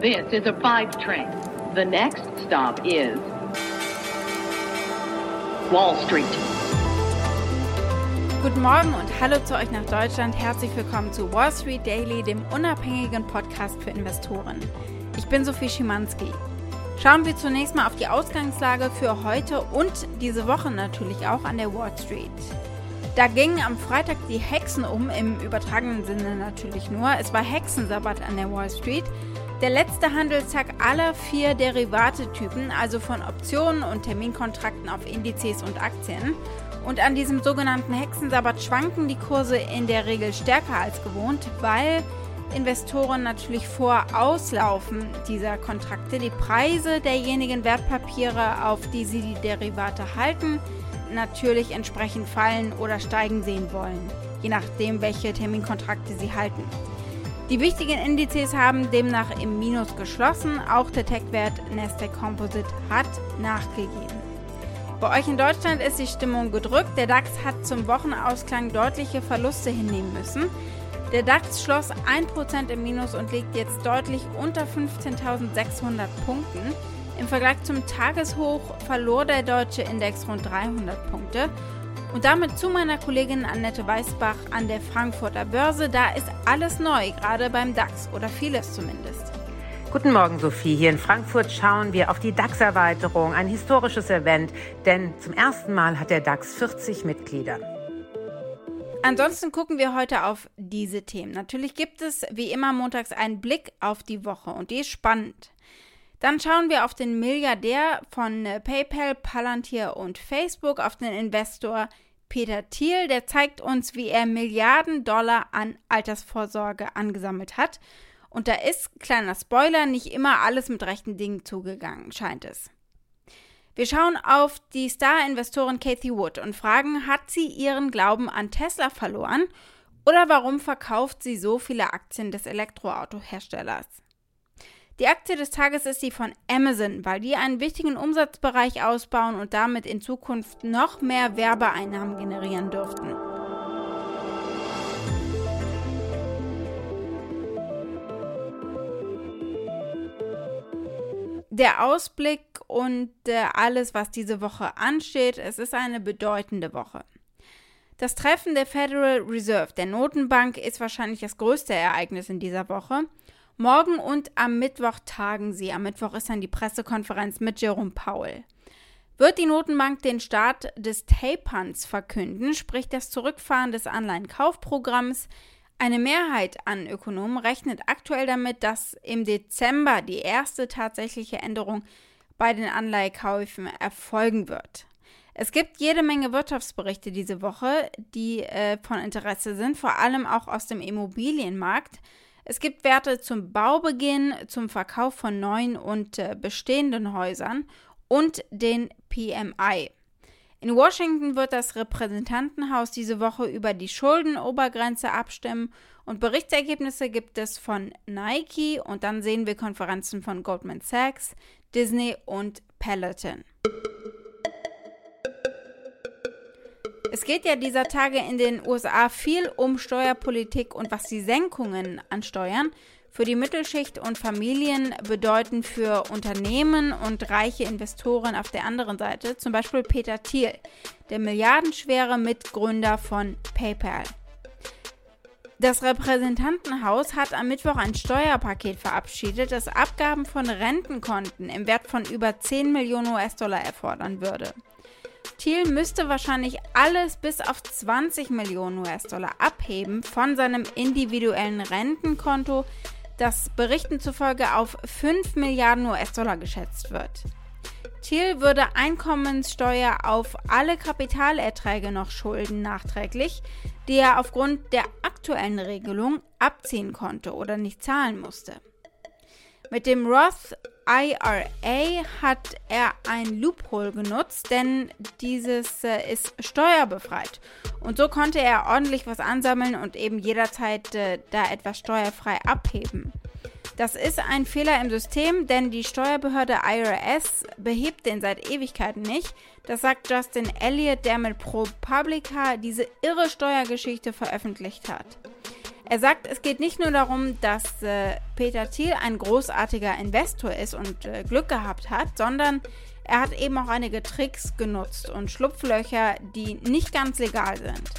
This is a five train. The next stop is Wall Street. Guten Morgen und hallo zu euch nach Deutschland. Herzlich willkommen zu Wall Street Daily, dem unabhängigen Podcast für Investoren. Ich bin Sophie Schimanski. Schauen wir zunächst mal auf die Ausgangslage für heute und diese Woche natürlich auch an der Wall Street. Da gingen am Freitag die Hexen um, im übertragenen Sinne natürlich nur. Es war Hexensabbat an der Wall Street. Der letzte Handelstag aller vier Derivatetypen, also von Optionen und Terminkontrakten auf Indizes und Aktien. Und an diesem sogenannten Hexensabbat schwanken die Kurse in der Regel stärker als gewohnt, weil Investoren natürlich vor Auslaufen dieser Kontrakte die Preise derjenigen Wertpapiere, auf die sie die Derivate halten, natürlich entsprechend fallen oder steigen sehen wollen, je nachdem, welche Terminkontrakte sie halten. Die wichtigen Indizes haben demnach im Minus geschlossen. Auch der Tech-Wert Nasdaq Composite hat nachgegeben. Bei euch in Deutschland ist die Stimmung gedrückt. Der DAX hat zum Wochenausklang deutliche Verluste hinnehmen müssen. Der DAX schloss 1% im Minus und liegt jetzt deutlich unter 15.600 Punkten. Im Vergleich zum Tageshoch verlor der deutsche Index rund 300 Punkte und damit zu meiner Kollegin Annette Weißbach an der Frankfurter Börse. Da ist alles neu, gerade beim DAX oder vieles zumindest. Guten Morgen, Sophie. Hier in Frankfurt schauen wir auf die DAX-Erweiterung, ein historisches Event, denn zum ersten Mal hat der DAX 40 Mitglieder. Ansonsten gucken wir heute auf diese Themen. Natürlich gibt es wie immer montags einen Blick auf die Woche und die ist spannend. Dann schauen wir auf den Milliardär von äh, PayPal, Palantir und Facebook, auf den Investor Peter Thiel. Der zeigt uns, wie er Milliarden Dollar an Altersvorsorge angesammelt hat. Und da ist, kleiner Spoiler, nicht immer alles mit rechten Dingen zugegangen, scheint es. Wir schauen auf die Star-Investorin Kathy Wood und fragen, hat sie ihren Glauben an Tesla verloren oder warum verkauft sie so viele Aktien des Elektroautoherstellers? Die Aktie des Tages ist die von Amazon, weil die einen wichtigen Umsatzbereich ausbauen und damit in Zukunft noch mehr Werbeeinnahmen generieren dürften. Der Ausblick und äh, alles, was diese Woche ansteht, es ist eine bedeutende Woche. Das Treffen der Federal Reserve, der Notenbank, ist wahrscheinlich das größte Ereignis in dieser Woche. Morgen und am Mittwoch tagen sie. Am Mittwoch ist dann die Pressekonferenz mit Jerome Powell. Wird die Notenbank den Start des Taperns verkünden, sprich das Zurückfahren des Anleihenkaufprogramms, eine Mehrheit an Ökonomen rechnet aktuell damit, dass im Dezember die erste tatsächliche Änderung bei den Anleihekäufen erfolgen wird. Es gibt jede Menge Wirtschaftsberichte diese Woche, die äh, von Interesse sind, vor allem auch aus dem Immobilienmarkt. Es gibt Werte zum Baubeginn, zum Verkauf von neuen und äh, bestehenden Häusern und den PMI. In Washington wird das Repräsentantenhaus diese Woche über die Schuldenobergrenze abstimmen und Berichtsergebnisse gibt es von Nike und dann sehen wir Konferenzen von Goldman Sachs, Disney und Peloton. Es geht ja dieser Tage in den USA viel um Steuerpolitik und was die Senkungen an Steuern für die Mittelschicht und Familien bedeuten für Unternehmen und reiche Investoren auf der anderen Seite, zum Beispiel Peter Thiel, der milliardenschwere Mitgründer von PayPal. Das Repräsentantenhaus hat am Mittwoch ein Steuerpaket verabschiedet, das Abgaben von Rentenkonten im Wert von über 10 Millionen US-Dollar erfordern würde. Thiel müsste wahrscheinlich alles bis auf 20 Millionen US-Dollar abheben von seinem individuellen Rentenkonto, das Berichten zufolge auf 5 Milliarden US-Dollar geschätzt wird. Thiel würde Einkommenssteuer auf alle Kapitalerträge noch schulden nachträglich, die er aufgrund der aktuellen Regelung abziehen konnte oder nicht zahlen musste. Mit dem Roth IRA hat er ein Loophole genutzt, denn dieses äh, ist steuerbefreit. Und so konnte er ordentlich was ansammeln und eben jederzeit äh, da etwas steuerfrei abheben. Das ist ein Fehler im System, denn die Steuerbehörde IRS behebt den seit Ewigkeiten nicht. Das sagt Justin Elliott, der mit ProPublica diese irre Steuergeschichte veröffentlicht hat. Er sagt, es geht nicht nur darum, dass äh, Peter Thiel ein großartiger Investor ist und äh, Glück gehabt hat, sondern er hat eben auch einige Tricks genutzt und Schlupflöcher, die nicht ganz legal sind.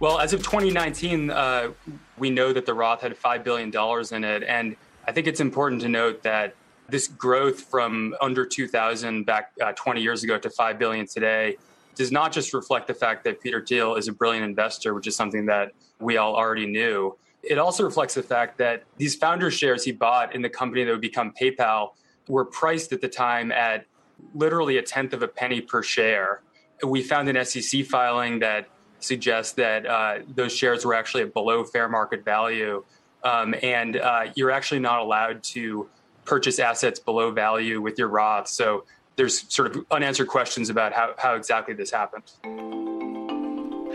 Well, as of 2019, uh, we know that the Roth had $5 billion in it. And I think it's important to note that this growth from under 2000 back uh, 20 years ago to 5 billion today does not just reflect the fact that Peter Thiel is a brilliant investor, which is something that we all already knew. It also reflects the fact that these founder shares he bought in the company that would become PayPal were priced at the time at literally a tenth of a penny per share. We found an SEC filing that suggests that uh, those shares were actually at below fair market value. Um, and uh, you're actually not allowed to purchase assets below value with your Roth. So there's sort of unanswered questions about how, how exactly this happened.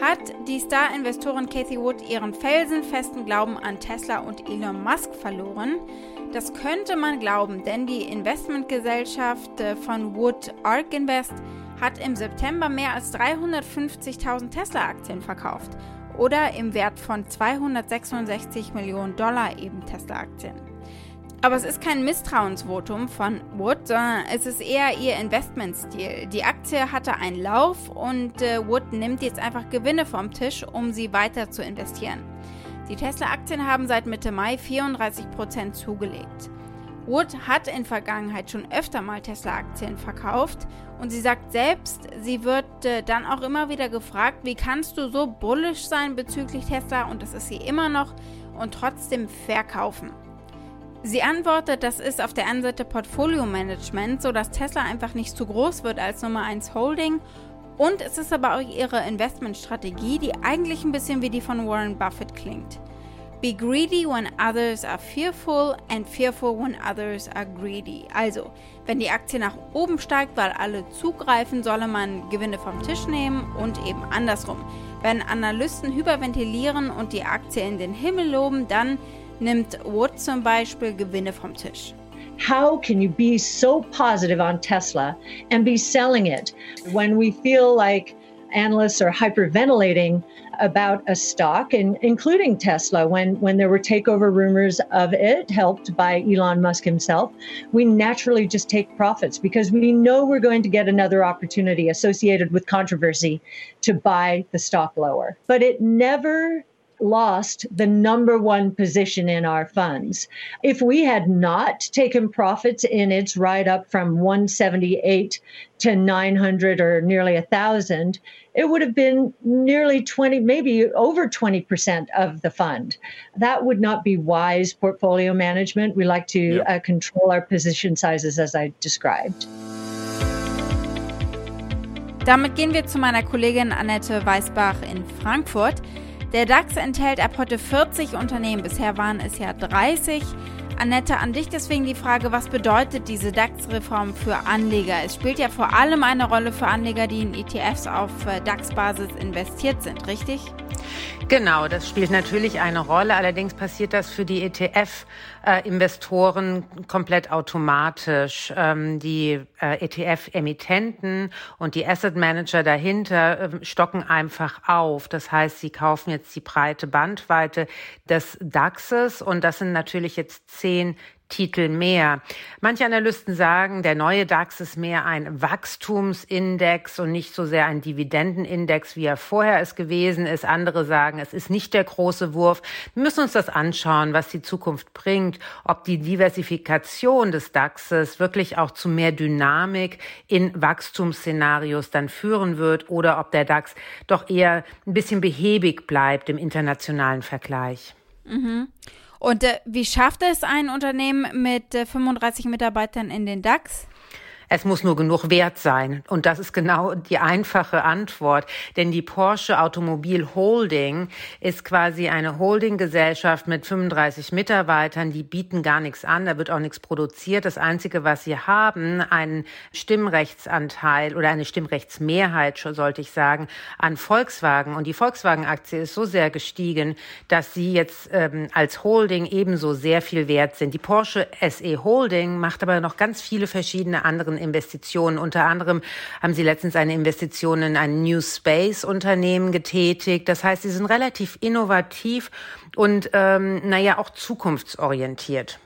Hat die Star-Investorin Cathy Wood ihren felsenfesten Glauben an Tesla und Elon Musk verloren? Das könnte man glauben, denn die Investmentgesellschaft äh, von Wood Ark Invest hat im September mehr als 350.000 Tesla-Aktien verkauft oder im Wert von 266 Millionen Dollar eben Tesla-Aktien. Aber es ist kein Misstrauensvotum von Wood, sondern es ist eher ihr Investmentstil. Die Aktie hatte einen Lauf und äh, Wood nimmt jetzt einfach Gewinne vom Tisch, um sie weiter zu investieren. Die Tesla-Aktien haben seit Mitte Mai 34% zugelegt. Wood hat in Vergangenheit schon öfter mal Tesla-Aktien verkauft und sie sagt selbst, sie wird äh, dann auch immer wieder gefragt, wie kannst du so bullish sein bezüglich Tesla und das ist sie immer noch und trotzdem verkaufen. Sie antwortet, das ist auf der einen Seite Portfolio-Management, sodass Tesla einfach nicht zu groß wird als Nummer 1 Holding und es ist aber auch ihre Investmentstrategie, die eigentlich ein bisschen wie die von Warren Buffett klingt. Be greedy when others are fearful and fearful when others are greedy. Also, wenn die Aktie nach oben steigt, weil alle zugreifen, solle man Gewinne vom Tisch nehmen und eben andersrum. Wenn Analysten hyperventilieren und die Aktie in den Himmel loben, dann nimmt Wood zum Beispiel Gewinne vom Tisch. How can you be so positive on Tesla and be selling it when we feel like analysts are hyperventilating about a stock, and including Tesla, when when there were takeover rumors of it, helped by Elon Musk himself, we naturally just take profits because we know we're going to get another opportunity associated with controversy to buy the stock lower. But it never lost the number one position in our funds. If we had not taken profits in its ride up from 178 to 900 or nearly a thousand, it would have been nearly 20, maybe over 20% of the fund. That would not be wise portfolio management. We like to yeah. uh, control our position sizes as I described. Damit gehen wir zu meiner Kollegin Annette Weißbach in Frankfurt. Der DAX enthält ab heute 40 Unternehmen, bisher waren es ja 30. Annette, an dich deswegen die Frage, was bedeutet diese DAX-Reform für Anleger? Es spielt ja vor allem eine Rolle für Anleger, die in ETFs auf äh, DAX-Basis investiert sind, richtig? Genau, das spielt natürlich eine Rolle. Allerdings passiert das für die ETF-Investoren komplett automatisch. Ähm, die äh, ETF-Emittenten und die Asset Manager dahinter ähm, stocken einfach auf. Das heißt, sie kaufen jetzt die breite Bandweite des DAXes und das sind natürlich jetzt zehn Titel mehr. Manche Analysten sagen, der neue DAX ist mehr ein Wachstumsindex und nicht so sehr ein Dividendenindex, wie er vorher es gewesen ist. Andere sagen, es ist nicht der große Wurf. Wir müssen uns das anschauen, was die Zukunft bringt, ob die Diversifikation des DAXes wirklich auch zu mehr Dynamik in Wachstumsszenarios dann führen wird oder ob der DAX doch eher ein bisschen behäbig bleibt im internationalen Vergleich. Mhm. Und äh, wie schafft es ein Unternehmen mit äh, 35 Mitarbeitern in den DAX? Es muss nur genug wert sein. Und das ist genau die einfache Antwort. Denn die Porsche Automobil Holding ist quasi eine Holdinggesellschaft mit 35 Mitarbeitern. Die bieten gar nichts an. Da wird auch nichts produziert. Das Einzige, was sie haben, einen Stimmrechtsanteil oder eine Stimmrechtsmehrheit, sollte ich sagen, an Volkswagen. Und die Volkswagen-Aktie ist so sehr gestiegen, dass sie jetzt ähm, als Holding ebenso sehr viel wert sind. Die Porsche SE Holding macht aber noch ganz viele verschiedene andere Investitionen. Unter anderem haben sie letztens eine Investition in ein New Space Unternehmen getätigt. Das heißt, sie sind relativ innovativ und ähm, naja auch zukunftsorientiert.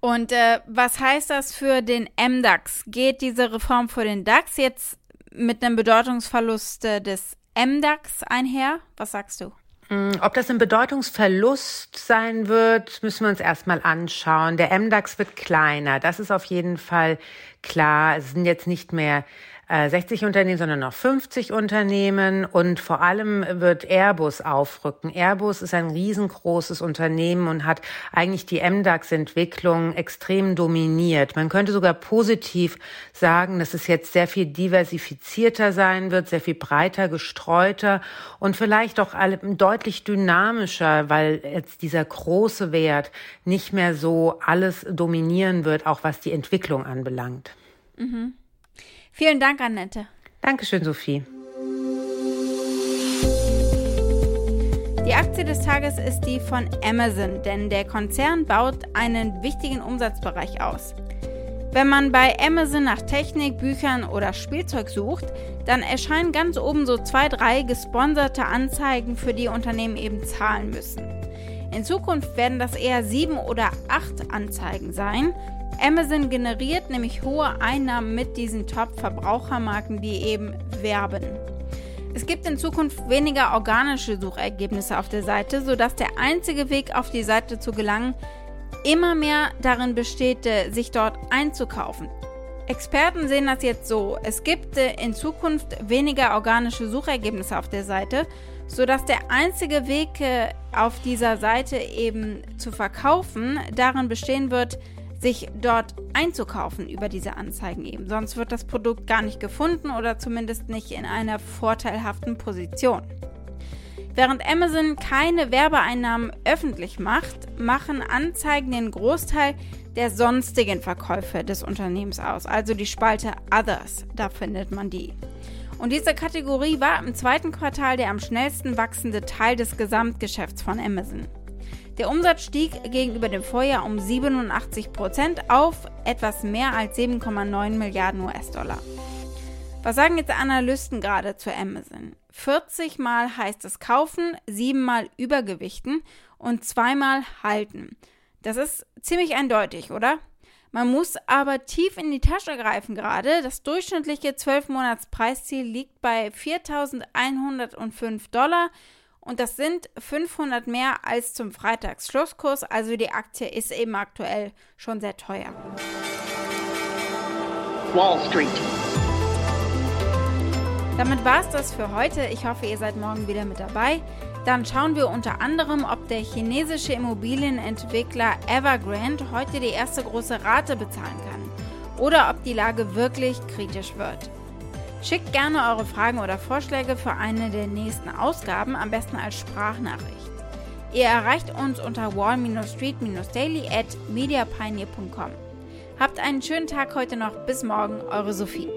Und äh, was heißt das für den MDAX? Geht diese Reform für den DAX jetzt mit einem Bedeutungsverlust äh, des MDAX einher? Was sagst du? Mm, ob das ein Bedeutungsverlust sein wird, müssen wir uns erstmal anschauen. Der MDAX wird kleiner, das ist auf jeden Fall klar. Es sind jetzt nicht mehr 60 äh, Unternehmen, sondern noch 50 Unternehmen. Und vor allem wird Airbus aufrücken. Airbus ist ein riesengroßes Unternehmen und hat eigentlich die MDAX-Entwicklung extrem dominiert. Man könnte sogar positiv sagen, dass es jetzt sehr viel diversifizierter sein wird, sehr viel breiter gestreuter und vielleicht auch deutlich dynamischer, weil jetzt dieser große Wert nicht mehr so alles dominieren wird, auch was die Entwicklung anbelangt. Mhm. Vielen Dank, Annette. Dankeschön, Sophie. Die Aktie des Tages ist die von Amazon, denn der Konzern baut einen wichtigen Umsatzbereich aus. Wenn man bei Amazon nach Technik, Büchern oder Spielzeug sucht, dann erscheinen ganz oben so zwei, drei gesponserte Anzeigen, für die Unternehmen eben zahlen müssen. In Zukunft werden das eher sieben oder acht Anzeigen sein, Amazon generiert nämlich hohe Einnahmen mit diesen Top-Verbrauchermarken, die eben werben. Es gibt in Zukunft weniger organische Suchergebnisse auf der Seite, sodass der einzige Weg auf die Seite zu gelangen immer mehr darin besteht, äh, sich dort einzukaufen. Experten sehen das jetzt so, es gibt äh, in Zukunft weniger organische Suchergebnisse auf der Seite, sodass der einzige Weg äh, auf dieser Seite eben zu verkaufen darin bestehen wird, sich dort einzukaufen über diese Anzeigen eben. Sonst wird das Produkt gar nicht gefunden oder zumindest nicht in einer vorteilhaften Position. Während Amazon keine Werbeeinnahmen öffentlich macht, machen Anzeigen den Großteil der sonstigen Verkäufe des Unternehmens aus, also die Spalte Others, da findet man die. Und diese Kategorie war im zweiten Quartal der am schnellsten wachsende Teil des Gesamtgeschäfts von Amazon. Der Umsatz stieg gegenüber dem Vorjahr um 87 Prozent auf etwas mehr als 7,9 Milliarden US-Dollar. Was sagen jetzt Analysten gerade zu Amazon? 40 Mal heißt es kaufen, 7 Mal übergewichten und zweimal halten. Das ist ziemlich eindeutig, oder? Man muss aber tief in die Tasche greifen gerade. Das durchschnittliche 12-Monats-Preisziel liegt bei 4.105 Dollar und das sind 500 mehr als zum Freitagsschlusskurs. Also die Aktie ist eben aktuell schon sehr teuer. Wall Street. Damit war es das für heute. Ich hoffe, ihr seid morgen wieder mit dabei. Dann schauen wir unter anderem, ob der chinesische Immobilienentwickler Evergrande heute die erste große Rate bezahlen kann oder ob die Lage wirklich kritisch wird. Schickt gerne eure Fragen oder Vorschläge für eine der nächsten Ausgaben, am besten als Sprachnachricht. Ihr erreicht uns unter wall-street-daily at mediapioneer.com. Habt einen schönen Tag heute noch. Bis morgen, eure Sophie.